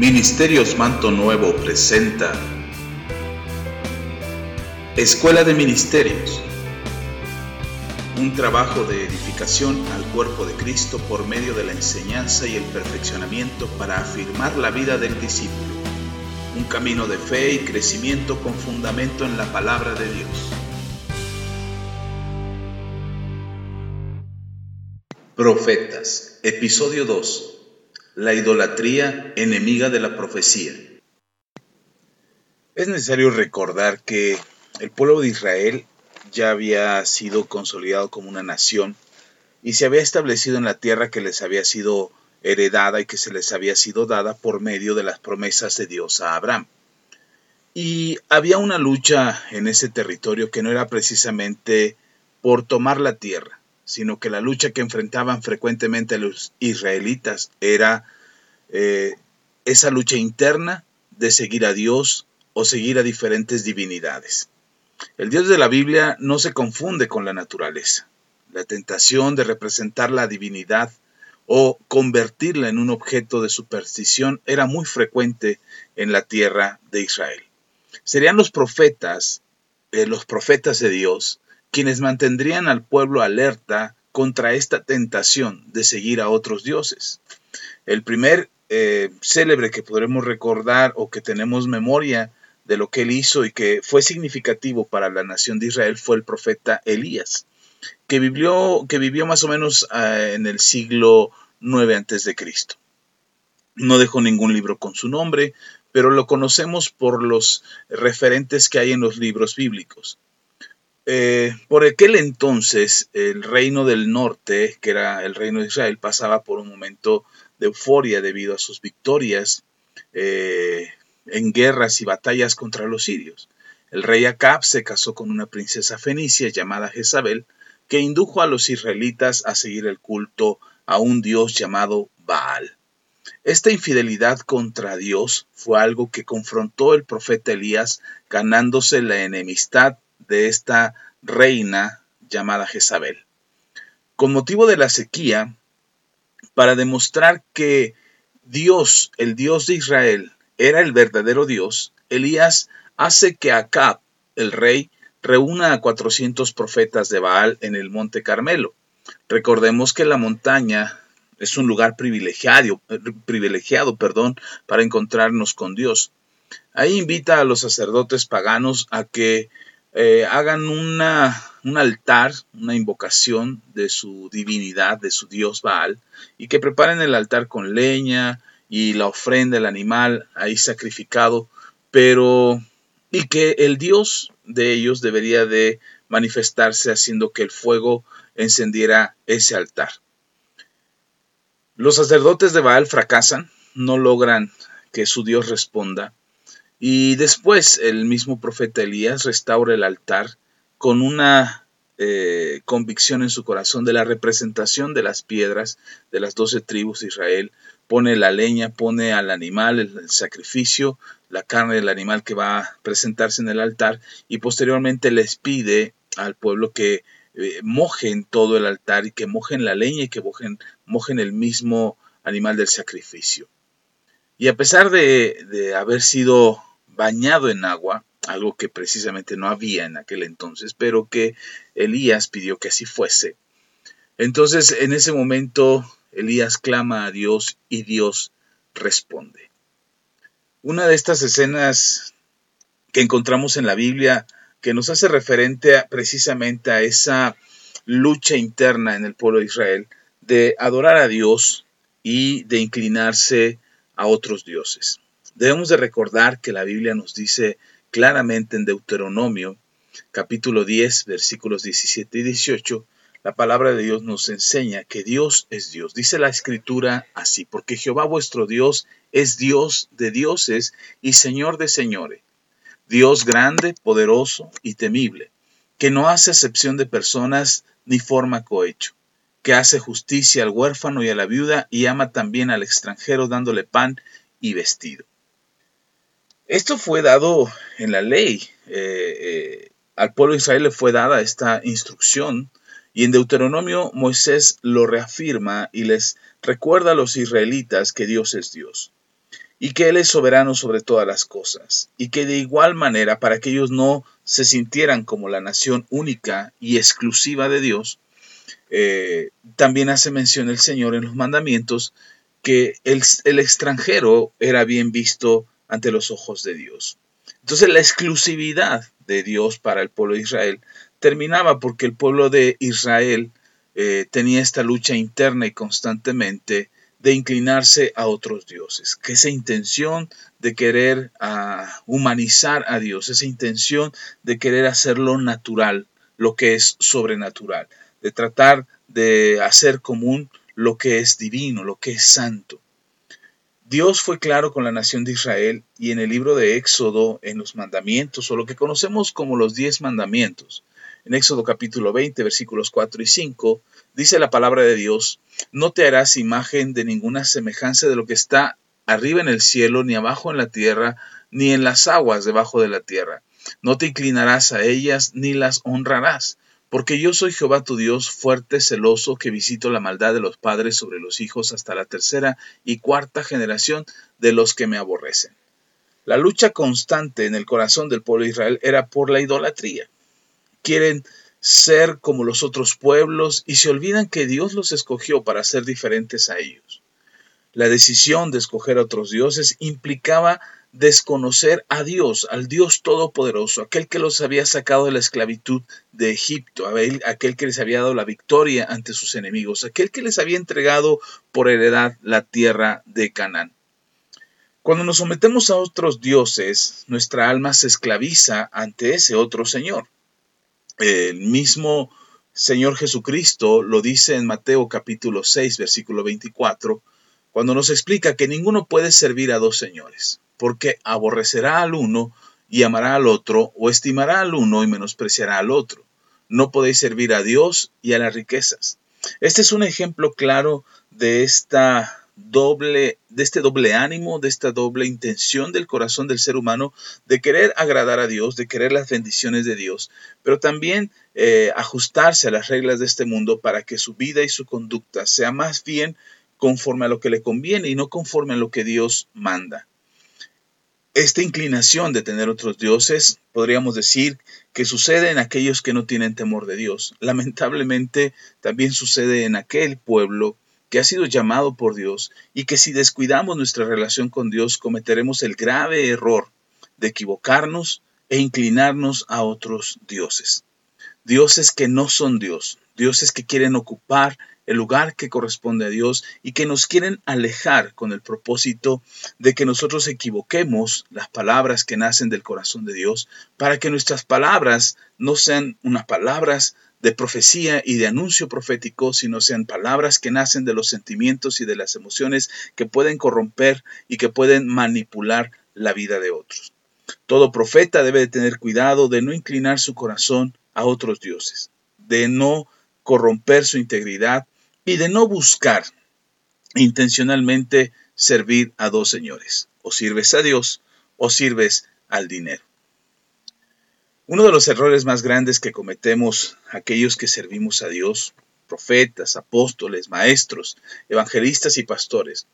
Ministerios Manto Nuevo presenta Escuela de Ministerios, un trabajo de edificación al cuerpo de Cristo por medio de la enseñanza y el perfeccionamiento para afirmar la vida del discípulo, un camino de fe y crecimiento con fundamento en la palabra de Dios. Profetas, episodio 2. La idolatría enemiga de la profecía. Es necesario recordar que el pueblo de Israel ya había sido consolidado como una nación y se había establecido en la tierra que les había sido heredada y que se les había sido dada por medio de las promesas de Dios a Abraham. Y había una lucha en ese territorio que no era precisamente por tomar la tierra, sino que la lucha que enfrentaban frecuentemente los israelitas era eh, esa lucha interna de seguir a Dios o seguir a diferentes divinidades. El Dios de la Biblia no se confunde con la naturaleza. La tentación de representar la divinidad o convertirla en un objeto de superstición era muy frecuente en la tierra de Israel. Serían los profetas, eh, los profetas de Dios, quienes mantendrían al pueblo alerta contra esta tentación de seguir a otros dioses. El primer eh, célebre que podremos recordar o que tenemos memoria de lo que él hizo y que fue significativo para la nación de Israel fue el profeta Elías, que vivió, que vivió más o menos eh, en el siglo 9 antes de Cristo. No dejó ningún libro con su nombre, pero lo conocemos por los referentes que hay en los libros bíblicos. Eh, por aquel entonces, el reino del norte, que era el reino de Israel, pasaba por un momento de euforia debido a sus victorias eh, en guerras y batallas contra los sirios. El rey Acab se casó con una princesa fenicia llamada Jezabel, que indujo a los israelitas a seguir el culto a un dios llamado Baal. Esta infidelidad contra Dios fue algo que confrontó el profeta Elías, ganándose la enemistad de esta reina llamada Jezabel. Con motivo de la sequía, para demostrar que Dios, el Dios de Israel, era el verdadero Dios, Elías hace que Acab, el rey, reúna a 400 profetas de Baal en el monte Carmelo. Recordemos que la montaña es un lugar privilegiado, privilegiado perdón, para encontrarnos con Dios. Ahí invita a los sacerdotes paganos a que eh, hagan una, un altar, una invocación de su divinidad, de su dios Baal, y que preparen el altar con leña y la ofrenda del animal ahí sacrificado, pero y que el dios de ellos debería de manifestarse haciendo que el fuego encendiera ese altar. Los sacerdotes de Baal fracasan, no logran que su Dios responda, y después el mismo profeta Elías restaura el altar con una eh, convicción en su corazón de la representación de las piedras de las doce tribus de Israel. Pone la leña, pone al animal, el, sacrificio, la carne del animal que va a presentarse en el altar y posteriormente les pide al pueblo que eh, mojen todo el altar y que mojen la leña y que mojen, mojen el mismo animal del sacrificio. Y a pesar de, de haber sido bañado en agua, algo que precisamente no había en aquel entonces, pero que Elías pidió que así fuese. Entonces, en ese momento, Elías clama a Dios y Dios responde. Una de estas escenas que encontramos en la Biblia que nos hace referente precisamente a esa lucha interna en el pueblo de Israel de adorar a Dios y de inclinarse a otros dioses. Debemos de recordar que la Biblia nos dice claramente en Deuteronomio capítulo 10 versículos 17 y 18, la palabra de Dios nos enseña que Dios es Dios. Dice la escritura así, porque Jehová vuestro Dios es Dios de dioses y Señor de señores, Dios grande, poderoso y temible, que no hace excepción de personas ni forma cohecho, que hace justicia al huérfano y a la viuda y ama también al extranjero dándole pan y vestido. Esto fue dado en la ley. Eh, eh, al pueblo Israel le fue dada esta instrucción y en Deuteronomio Moisés lo reafirma y les recuerda a los israelitas que Dios es Dios. y que Él es soberano sobre todas las cosas, y que de igual manera, para que ellos no se sintieran como la nación única y exclusiva de Dios, eh, también hace mención el Señor en los mandamientos que el, el extranjero era bien visto ante los ojos de Dios. Entonces la exclusividad de Dios para el pueblo de Israel terminaba porque el pueblo de Israel eh, tenía esta lucha interna y constantemente de inclinarse a otros dioses, que esa intención de querer ah, humanizar a Dios, esa intención de querer hacerlo natural, lo que es sobrenatural, de tratar de hacer común lo que es divino, lo que es santo. Dios fue claro con la nación de Israel y en el libro de Éxodo, en los mandamientos, o lo que conocemos como los diez mandamientos, en Éxodo capítulo 20, versículos 4 y 5, dice la palabra de Dios, no te harás imagen de ninguna semejanza de lo que está arriba en el cielo, ni abajo en la tierra, ni en las aguas debajo de la tierra. No te inclinarás a ellas, ni las honrarás, porque yo soy Jehová tu Dios, fuerte, celoso, que visito la maldad de los padres sobre los hijos hasta la tercera y cuarta generación de los que me aborrecen. La lucha constante en el corazón del pueblo de Israel era por la idolatría quieren ser como los otros pueblos y se olvidan que Dios los escogió para ser diferentes a ellos. La decisión de escoger a otros dioses implicaba desconocer a Dios, al Dios Todopoderoso, aquel que los había sacado de la esclavitud de Egipto, aquel que les había dado la victoria ante sus enemigos, aquel que les había entregado por heredad la tierra de Canaán. Cuando nos sometemos a otros dioses, nuestra alma se esclaviza ante ese otro Señor. El mismo Señor Jesucristo lo dice en Mateo capítulo 6, versículo 24, cuando nos explica que ninguno puede servir a dos señores, porque aborrecerá al uno y amará al otro, o estimará al uno y menospreciará al otro. No podéis servir a Dios y a las riquezas. Este es un ejemplo claro de esta doble, de este doble ánimo, de esta doble intención del corazón del ser humano de querer agradar a Dios, de querer las bendiciones de Dios, pero también eh, ajustarse a las reglas de este mundo para que su vida y su conducta sea más bien conforme a lo que le conviene y no conforme a lo que Dios manda. Esta inclinación de tener otros dioses, podríamos decir que sucede en aquellos que no tienen temor de Dios. Lamentablemente también sucede en aquel pueblo que ha sido llamado por Dios y que si descuidamos nuestra relación con Dios cometeremos el grave error de equivocarnos e inclinarnos a otros dioses. Dioses que no son Dios, dioses que quieren ocupar el lugar que corresponde a Dios y que nos quieren alejar con el propósito de que nosotros equivoquemos las palabras que nacen del corazón de Dios para que nuestras palabras no sean unas palabras de profecía y de anuncio profético, sino sean palabras que nacen de los sentimientos y de las emociones que pueden corromper y que pueden manipular la vida de otros. Todo profeta debe de tener cuidado de no inclinar su corazón a otros dioses, de no corromper su integridad y de no buscar intencionalmente servir a dos señores. O sirves a Dios o sirves al dinero. Uno de los errores más grandes que cometemos aquellos que servimos a Dios, profetas, apóstoles, maestros, evangelistas y pastores,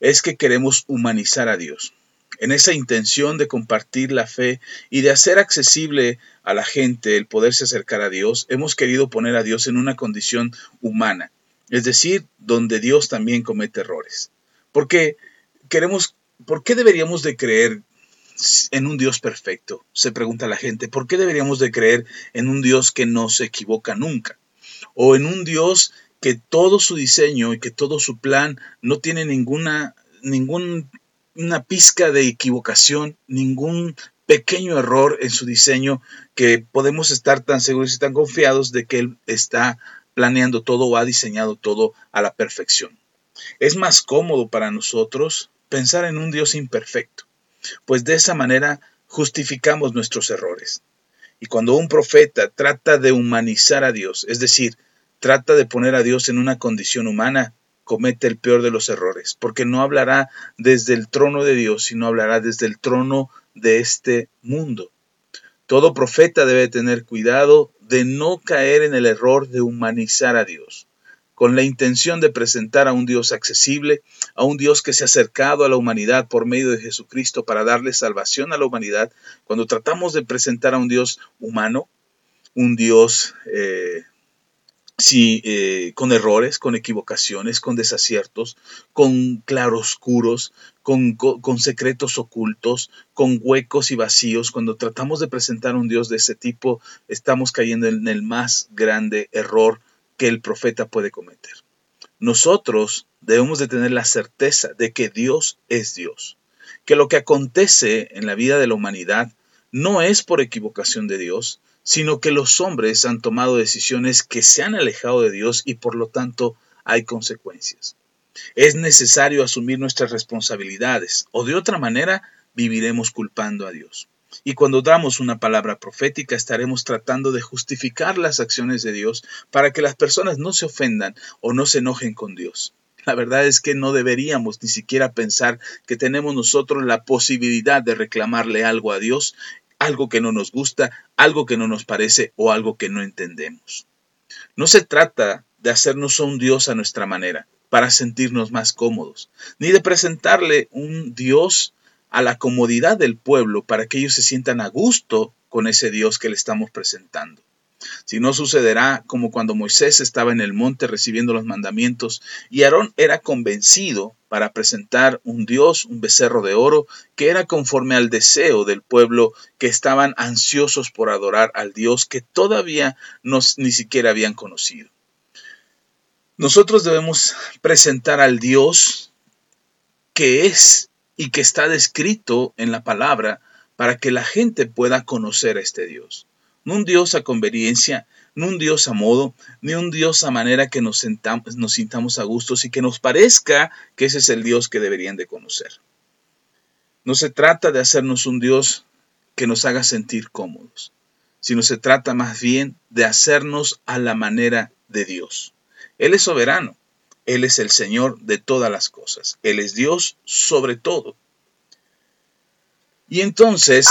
es que queremos humanizar a Dios. En esa intención de compartir la fe y de hacer accesible a la gente el poderse acercar a Dios, hemos querido poner a Dios en una condición humana, es decir, donde Dios también comete errores. Porque queremos, ¿por qué deberíamos de creer en un Dios perfecto? Se pregunta la gente. ¿Por qué deberíamos de creer en un Dios que no se equivoca nunca? O en un Dios que todo su diseño y que todo su plan no tiene ninguna, ninguna pizca de equivocación, ningún pequeño error en su diseño que podemos estar tan seguros y tan confiados de que Él está planeando todo o ha diseñado todo a la perfección. Es más cómodo para nosotros pensar en un Dios imperfecto pues de esa manera justificamos nuestros errores. Y cuando un profeta trata de humanizar a Dios, es decir, trata de poner a Dios en una condición humana, comete el peor de los errores, porque no hablará desde el trono de Dios, sino hablará desde el trono de este mundo. Todo profeta debe tener cuidado de no caer en el error de humanizar a Dios. con la intención de presentar a un Dios accesible, a un Dios que se ha acercado a la humanidad por medio de Jesucristo para darle salvación a la humanidad, cuando tratamos de presentar a un Dios humano, un Dios eh, sí, eh, con errores, con equivocaciones, con desaciertos, con claroscuros, con, con, secretos ocultos, con huecos y vacíos. Cuando tratamos de presentar un Dios de ese tipo, estamos cayendo en el más grande error que el profeta puede cometer. Nosotros debemos de tener la certeza de que Dios es Dios, que lo que acontece en la vida de la humanidad no es por equivocación de Dios, sino que los hombres han tomado decisiones que se han alejado de Dios y por lo tanto hay consecuencias. Es necesario asumir nuestras responsabilidades o de otra manera viviremos culpando a Dios. Y cuando damos una palabra profética estaremos tratando de justificar las acciones de Dios para que las personas no se ofendan o no se enojen con Dios. La verdad es que no deberíamos ni siquiera pensar que tenemos nosotros la posibilidad de reclamarle algo a Dios, algo que no nos gusta, algo que no nos parece o algo que no entendemos. No se trata de hacernos un Dios a nuestra manera, para sentirnos más cómodos, ni de presentarle un Dios a la comodidad del pueblo para que ellos se sientan a gusto con ese Dios que le estamos presentando. Si no sucederá como cuando Moisés estaba en el monte recibiendo los mandamientos y Aarón era convencido para presentar un Dios, un becerro de oro, que era conforme al deseo del pueblo que estaban ansiosos por adorar al Dios que todavía no, ni siquiera habían conocido. Nosotros debemos presentar al Dios que es y que está descrito en la palabra para que la gente pueda conocer a este Dios. No un Dios a conveniencia, no un Dios a modo, ni un Dios a manera que nos, sentamos, nos sintamos a gustos y que nos parezca que ese es el Dios que deberían de conocer. No se trata de hacernos un Dios que nos haga sentir cómodos, sino se trata más bien de hacernos a la manera de Dios. Él es soberano, él es el Señor de todas las cosas. Él es Dios sobre todo. Y entonces,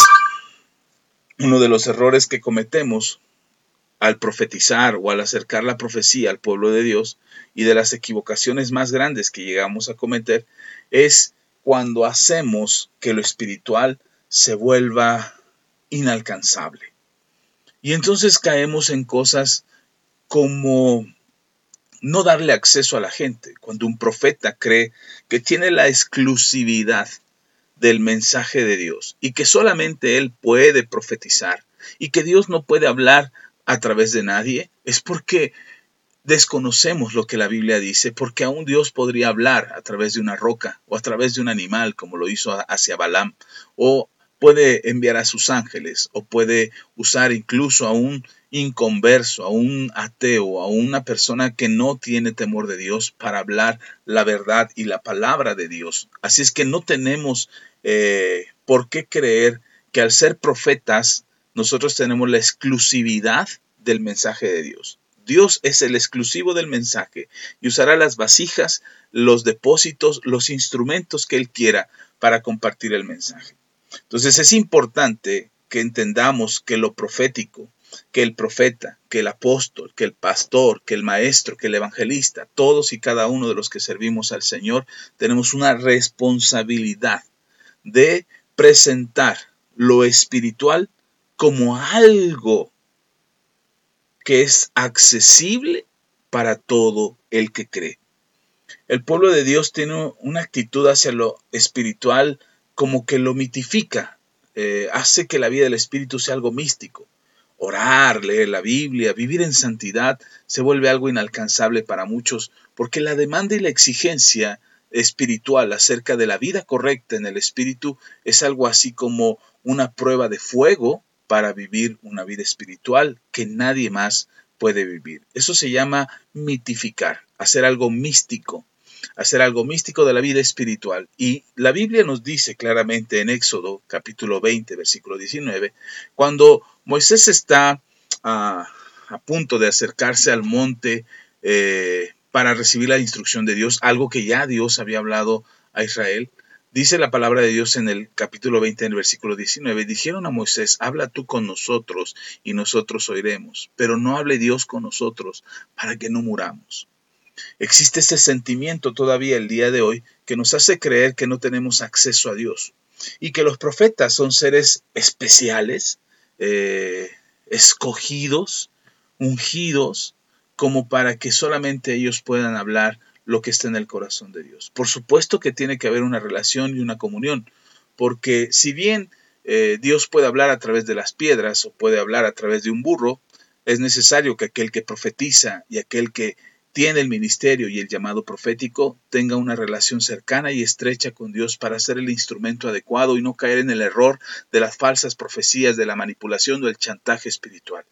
uno de los errores que cometemos al profetizar o al acercar la profecía al pueblo de Dios y de las equivocaciones más grandes que llegamos a cometer es cuando hacemos que lo espiritual se vuelva inalcanzable. Y entonces caemos en cosas como no darle acceso a la gente. Cuando un profeta cree que tiene la exclusividad del mensaje de Dios y que solamente él puede profetizar y que Dios no puede hablar a través de nadie, es porque desconocemos lo que la Biblia dice, porque aún Dios podría hablar a través de una roca o a través de un animal, como lo hizo hacia Balaam, o puede enviar a sus ángeles, o puede usar incluso a un inconverso, a un ateo, a una persona que no tiene temor de Dios para hablar la verdad y la palabra de Dios. Así es que no tenemos eh, por qué creer que al ser profetas nosotros tenemos la exclusividad del mensaje de Dios. Dios es el exclusivo del mensaje y usará las vasijas, los depósitos, los instrumentos que Él quiera para compartir el mensaje. Entonces es importante que entendamos que lo profético, que el profeta, que el apóstol, que el pastor, que el maestro, que el evangelista, todos y cada uno de los que servimos al Señor, tenemos una responsabilidad de presentar lo espiritual como algo que es accesible para todo el que cree. El pueblo de Dios tiene una actitud hacia lo espiritual como que lo mitifica, eh, hace que la vida del espíritu sea algo místico orar, leer la Biblia, vivir en santidad, se vuelve algo inalcanzable para muchos, porque la demanda y la exigencia espiritual acerca de la vida correcta en el espíritu es algo así como una prueba de fuego para vivir una vida espiritual que nadie más puede vivir. Eso se llama mitificar, hacer algo místico, hacer algo místico de la vida espiritual. Y la Biblia nos dice claramente en Éxodo capítulo 20, versículo 19, cuando Moisés está a, punto de acercarse al monte eh, para recibir la instrucción de Dios, algo que ya Dios había hablado a Israel. Dice la palabra de Dios en el capítulo 20, en el versículo 19, dijeron a Moisés, habla tú con nosotros y nosotros oiremos, pero no hable Dios con nosotros para que no muramos. Existe ese sentimiento todavía el día de hoy que nos hace creer que no tenemos acceso a Dios y que los profetas son seres especiales, eh, escogidos, ungidos, como para que solamente ellos puedan hablar lo que está en el corazón de Dios. Por supuesto que tiene que haber una relación y una comunión, porque si bien eh, Dios puede hablar a través de las piedras o puede hablar a través de un burro, es necesario que aquel que profetiza y aquel que tiene el ministerio y el llamado profético tenga una relación cercana y estrecha con Dios para ser el instrumento adecuado y no caer en el error de las falsas profecías, de la manipulación o el chantaje espiritual.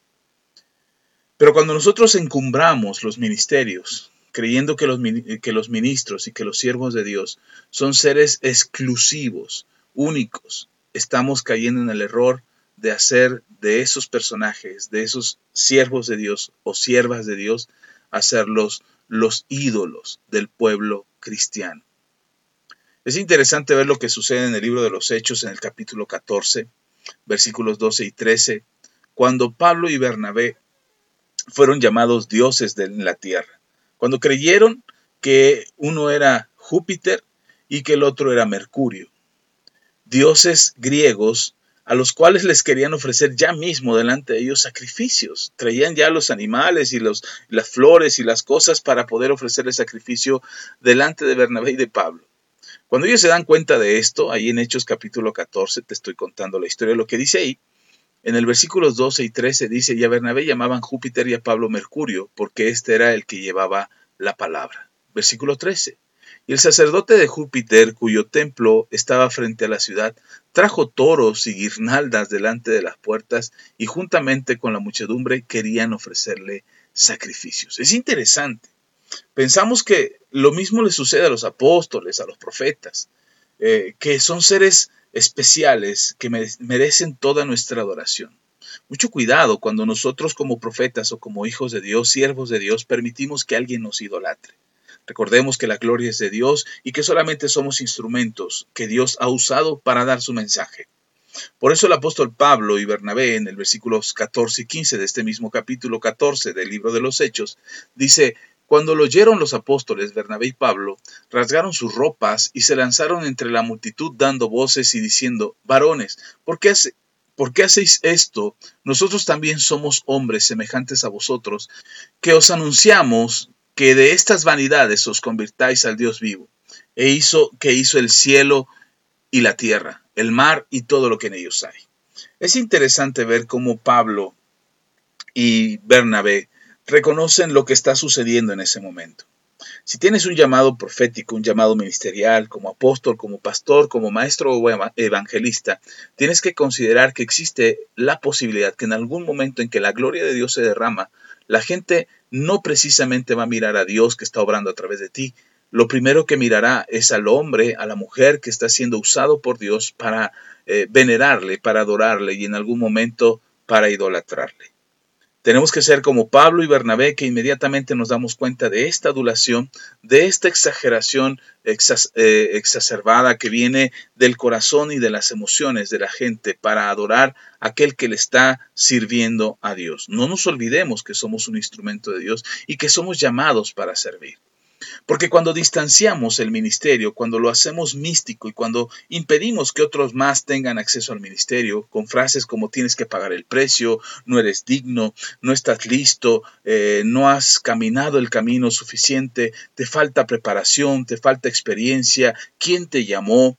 Pero cuando nosotros encumbramos los ministerios, creyendo que los, que los ministros y que los siervos de Dios son seres exclusivos, únicos, estamos cayendo en el error de hacer de esos personajes, de esos siervos de Dios o siervas de Dios, hacerlos los ídolos del pueblo cristiano. Es interesante ver lo que sucede en el libro de los Hechos en el capítulo 14, versículos 12 y 13, cuando Pablo y Bernabé fueron llamados dioses de la tierra, cuando creyeron que uno era Júpiter y que el otro era Mercurio, dioses griegos a los cuales les querían ofrecer ya mismo delante de ellos sacrificios. Traían ya los animales y los, las flores y las cosas para poder ofrecerle sacrificio delante de Bernabé y de Pablo. Cuando ellos se dan cuenta de esto, ahí en Hechos capítulo 14, te estoy contando la historia, lo que dice ahí, en el versículos 12 y 13 dice, y a Bernabé llamaban Júpiter y a Pablo Mercurio, porque este era el que llevaba la palabra. Versículo 13. Y el sacerdote de Júpiter, cuyo templo estaba frente a la ciudad, trajo toros y guirnaldas delante de las puertas y juntamente con la muchedumbre querían ofrecerle sacrificios. Es interesante. Pensamos que lo mismo le sucede a los apóstoles, a los profetas, eh, que son seres especiales que merecen toda nuestra adoración. Mucho cuidado cuando nosotros como profetas o como hijos de Dios, siervos de Dios, permitimos que alguien nos idolatre. Recordemos que la gloria es de Dios y que solamente somos instrumentos que Dios ha usado para dar su mensaje. Por eso el apóstol Pablo y Bernabé en el versículos 14 y 15 de este mismo capítulo 14 del libro de los Hechos dice, cuando lo oyeron los apóstoles Bernabé y Pablo, rasgaron sus ropas y se lanzaron entre la multitud dando voces y diciendo, varones, ¿por qué, ¿por qué hacéis esto? Nosotros también somos hombres semejantes a vosotros, que os anunciamos que de estas vanidades os convirtáis al Dios vivo, e hizo que hizo el cielo y la tierra, el mar y todo lo que en ellos hay. Es interesante ver cómo Pablo y Bernabé reconocen lo que está sucediendo en ese momento. Si tienes un llamado profético, un llamado ministerial, como apóstol, como pastor, como maestro o evangelista, tienes que considerar que existe la posibilidad que en algún momento en que la gloria de Dios se derrama, la gente no precisamente va a mirar a Dios que está obrando a través de ti. Lo primero que mirará es al hombre, a la mujer que está siendo usado por Dios para eh, venerarle, para adorarle y en algún momento para idolatrarle. Tenemos que ser como Pablo y Bernabé, que inmediatamente nos damos cuenta de esta adulación, de esta exageración eh, exacerbada que viene del corazón y de las emociones de la gente para adorar a aquel que le está sirviendo a Dios. No nos olvidemos que somos un instrumento de Dios y que somos llamados para servir. Porque cuando distanciamos el ministerio, cuando lo hacemos místico y cuando impedimos que otros más tengan acceso al ministerio, con frases como tienes que pagar el precio, no eres digno, no estás listo, eh, no has caminado el camino suficiente, te falta preparación, te falta experiencia, ¿quién te llamó?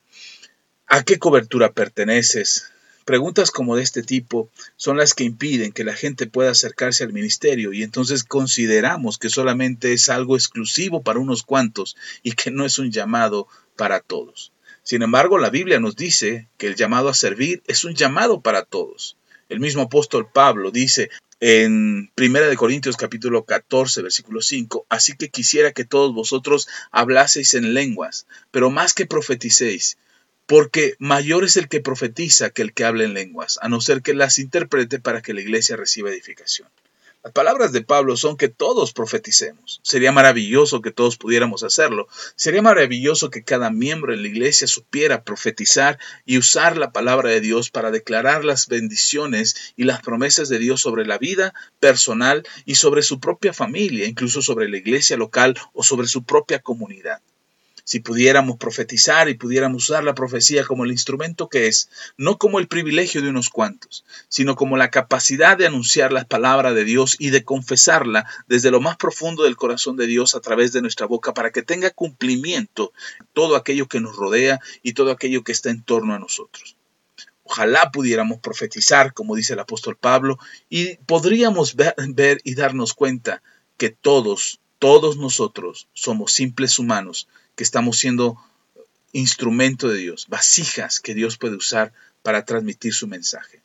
¿A qué cobertura perteneces? Preguntas como de este tipo son las que impiden que la gente pueda acercarse al ministerio y entonces consideramos que solamente es algo exclusivo para unos cuantos y que no es un llamado para todos. Sin embargo, la Biblia nos dice que el llamado a servir es un llamado para todos. El mismo apóstol Pablo dice en 1 Corintios capítulo 14 versículo 5, así que quisiera que todos vosotros hablaseis en lenguas, pero más que profeticéis, porque mayor es el que profetiza que el que habla en lenguas, a no ser que las interprete para que la iglesia reciba edificación. Las palabras de Pablo son que todos profeticemos. Sería maravilloso que todos pudiéramos hacerlo. Sería maravilloso que cada miembro de la iglesia supiera profetizar y usar la palabra de Dios para declarar las bendiciones y las promesas de Dios sobre la vida personal y sobre su propia familia, incluso sobre la iglesia local o sobre su propia comunidad si pudiéramos profetizar y pudiéramos usar la profecía como el instrumento que es, no como el privilegio de unos cuantos, sino como la capacidad de anunciar la palabra de Dios y de confesarla desde lo más profundo del corazón de Dios a través de nuestra boca para que tenga cumplimiento todo aquello que nos rodea y todo aquello que está en torno a nosotros. Ojalá pudiéramos profetizar, como dice el apóstol Pablo, y podríamos ver, ver y darnos cuenta que todos, todos nosotros somos simples humanos que estamos siendo instrumento de Dios, vasijas que Dios puede usar para transmitir su mensaje.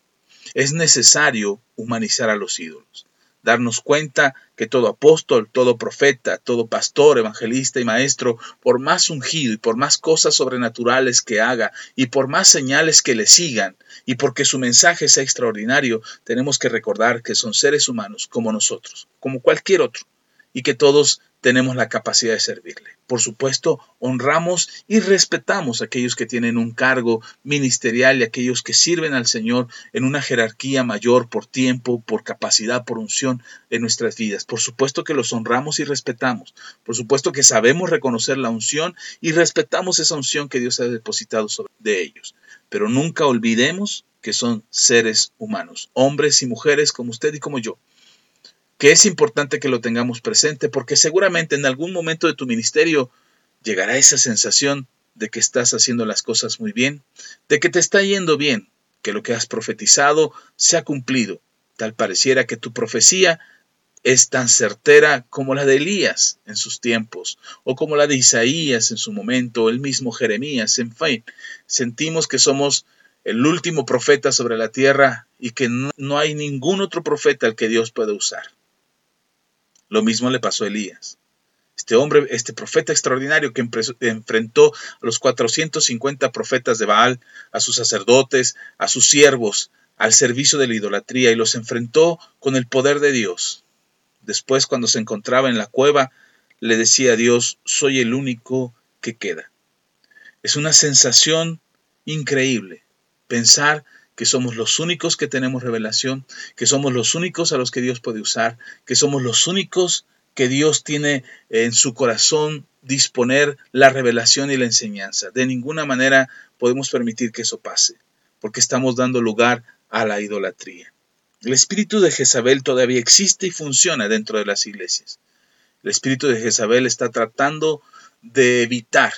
Es necesario humanizar a los ídolos, darnos cuenta que todo apóstol, todo profeta, todo pastor, evangelista y maestro, por más ungido y por más cosas sobrenaturales que haga y por más señales que le sigan y porque su mensaje sea extraordinario, tenemos que recordar que son seres humanos como nosotros, como cualquier otro, y que todos tenemos la capacidad de servirle. Por supuesto, honramos y respetamos a aquellos que tienen un cargo ministerial y aquellos que sirven al Señor en una jerarquía mayor por tiempo, por capacidad, por unción en nuestras vidas. Por supuesto que los honramos y respetamos. Por supuesto que sabemos reconocer la unción y respetamos esa unción que Dios ha depositado sobre de ellos. Pero nunca olvidemos que son seres humanos, hombres y mujeres como usted y como yo que es importante que lo tengamos presente porque seguramente en algún momento de tu ministerio llegará esa sensación de que estás haciendo las cosas muy bien, de que te está yendo bien, que lo que has profetizado se ha cumplido. Tal pareciera que tu profecía es tan certera como la de Elías en sus tiempos, o como la de Isaías en su momento, o el mismo Jeremías, en fin. Sentimos que somos el último profeta sobre la tierra y que no hay ningún otro profeta al que Dios pueda usar. Lo mismo le pasó a Elías. Este hombre, este profeta extraordinario que enfrentó a los 450 profetas de Baal, a sus sacerdotes, a sus siervos, al servicio de la idolatría y los enfrentó con el poder de Dios. Después, cuando se encontraba en la cueva, le decía a Dios, soy el único que queda. Es una sensación increíble pensar que somos los únicos que tenemos revelación, que somos los únicos a los que Dios puede usar, que somos los únicos que Dios tiene en su corazón disponer la revelación y la enseñanza. De ninguna manera podemos permitir que eso pase, porque estamos dando lugar a la idolatría. El espíritu de Jezabel todavía existe y funciona dentro de las iglesias. El espíritu de Jezabel está tratando de evitar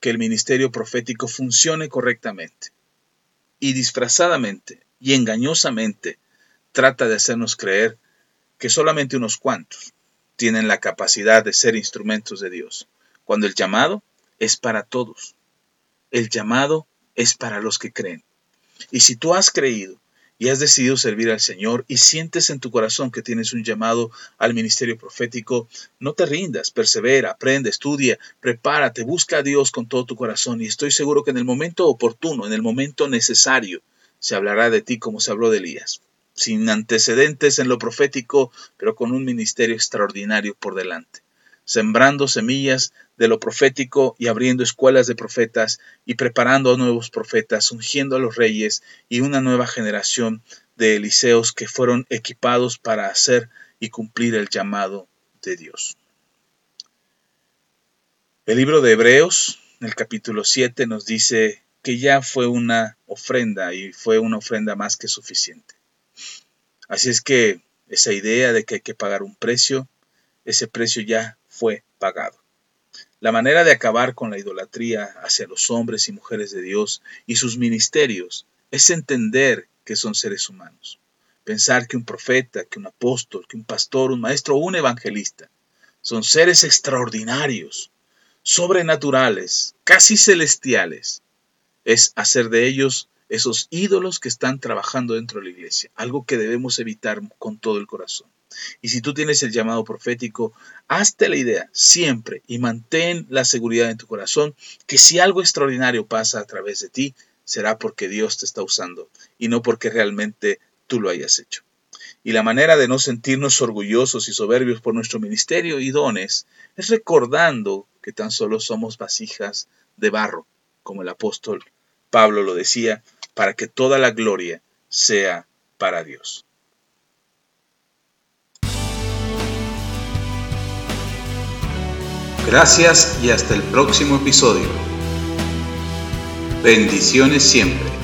que el ministerio profético funcione correctamente y disfrazadamente y engañosamente trata de hacernos creer que solamente unos cuantos tienen la capacidad de ser instrumentos de Dios, cuando el llamado es para todos. El llamado es para los que creen. Y si tú has creído y has decidido servir al Señor y sientes en tu corazón que tienes un llamado al ministerio profético, no te rindas, persevera, aprende, estudia, prepárate, busca a Dios con todo tu corazón y estoy seguro que en el momento oportuno, en el momento necesario, se hablará de ti como se habló de Elías, sin antecedentes en lo profético, pero con un ministerio extraordinario por delante sembrando semillas de lo profético y abriendo escuelas de profetas y preparando a nuevos profetas, ungiendo a los reyes y una nueva generación de Eliseos que fueron equipados para hacer y cumplir el llamado de Dios. El libro de Hebreos, en el capítulo 7, nos dice que ya fue una ofrenda y fue una ofrenda más que suficiente. Así es que esa idea de que hay que pagar un precio, ese precio ya fue pagado. La manera de acabar con la idolatría hacia los hombres y mujeres de Dios y sus ministerios es entender que son seres humanos. Pensar que un profeta, que un apóstol, que un pastor, un maestro o un evangelista son seres extraordinarios, sobrenaturales, casi celestiales, es hacer de ellos esos ídolos que están trabajando dentro de la iglesia, algo que debemos evitar con todo el corazón. Y si tú tienes el llamado profético, hazte la idea siempre y mantén la seguridad en tu corazón que si algo extraordinario pasa a través de ti, será porque Dios te está usando y no porque realmente tú lo hayas hecho. Y la manera de no sentirnos orgullosos y soberbios por nuestro ministerio y dones es recordando que tan solo somos vasijas de barro, como el apóstol Pablo lo decía, para que toda la gloria sea para Dios. Gracias y hasta el próximo episodio. Bendiciones siempre.